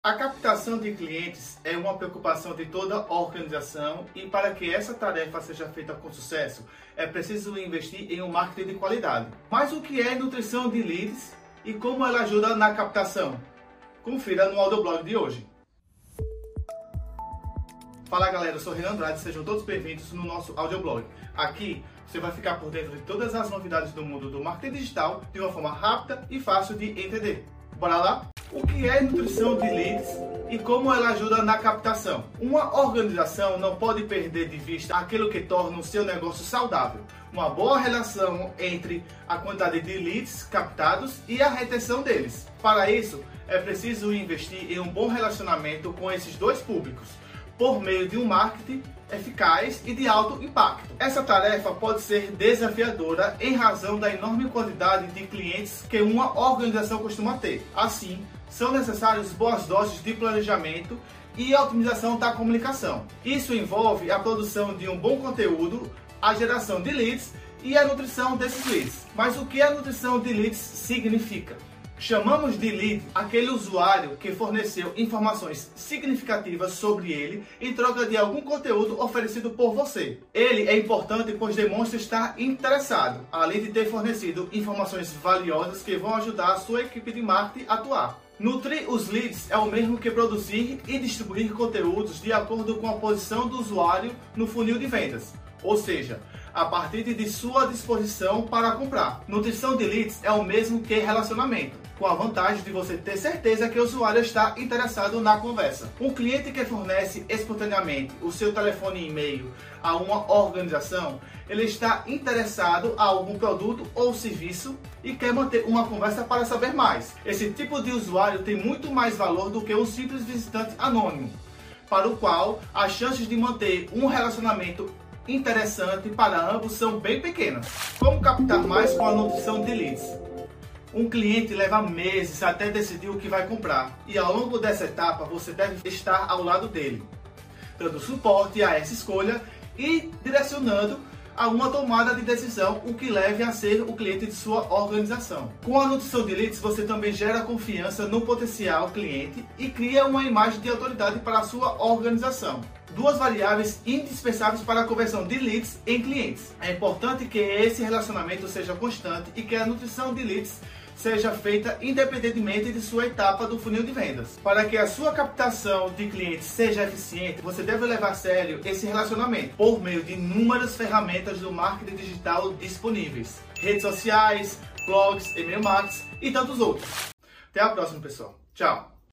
A captação de clientes é uma preocupação de toda organização e para que essa tarefa seja feita com sucesso, é preciso investir em um marketing de qualidade. Mas o que é nutrição de leads e como ela ajuda na captação? Confira no audioblog de hoje. Fala galera, eu sou Renan Andrade, sejam todos bem-vindos no nosso audioblog. Aqui você vai ficar por dentro de todas as novidades do mundo do marketing digital de uma forma rápida e fácil de entender. Bora lá? O que é nutrição de leads e como ela ajuda na captação? Uma organização não pode perder de vista aquilo que torna o seu negócio saudável. Uma boa relação entre a quantidade de leads captados e a retenção deles. Para isso, é preciso investir em um bom relacionamento com esses dois públicos por meio de um marketing eficaz e de alto impacto. Essa tarefa pode ser desafiadora em razão da enorme quantidade de clientes que uma organização costuma ter. Assim, são necessárias boas doses de planejamento e otimização da comunicação. Isso envolve a produção de um bom conteúdo, a geração de leads e a nutrição desses leads. Mas o que a nutrição de leads significa? Chamamos de lead aquele usuário que forneceu informações significativas sobre ele em troca de algum conteúdo oferecido por você. Ele é importante pois demonstra estar interessado, além de ter fornecido informações valiosas que vão ajudar a sua equipe de marketing a atuar. Nutrir os leads é o mesmo que produzir e distribuir conteúdos de acordo com a posição do usuário no funil de vendas, ou seja, a partir de sua disposição para comprar. Nutrição de leads é o mesmo que relacionamento com a vantagem de você ter certeza que o usuário está interessado na conversa. Um cliente que fornece espontaneamente o seu telefone e e-mail a uma organização, ele está interessado a algum produto ou serviço e quer manter uma conversa para saber mais. Esse tipo de usuário tem muito mais valor do que um simples visitante anônimo, para o qual as chances de manter um relacionamento interessante para ambos são bem pequenas. Como captar mais com a nutrição de leads? Um cliente leva meses até decidir o que vai comprar e ao longo dessa etapa você deve estar ao lado dele, dando suporte a essa escolha e direcionando a uma tomada de decisão, o que leve a ser o cliente de sua organização. Com a nutrição de leads, você também gera confiança no potencial cliente e cria uma imagem de autoridade para a sua organização. Duas variáveis indispensáveis para a conversão de leads em clientes. É importante que esse relacionamento seja constante e que a nutrição de leads seja feita independentemente de sua etapa do funil de vendas. Para que a sua captação de clientes seja eficiente, você deve levar a sério esse relacionamento por meio de inúmeras ferramentas do marketing digital disponíveis: redes sociais, blogs, e-mail marketing e tantos outros. Até a próxima, pessoal. Tchau!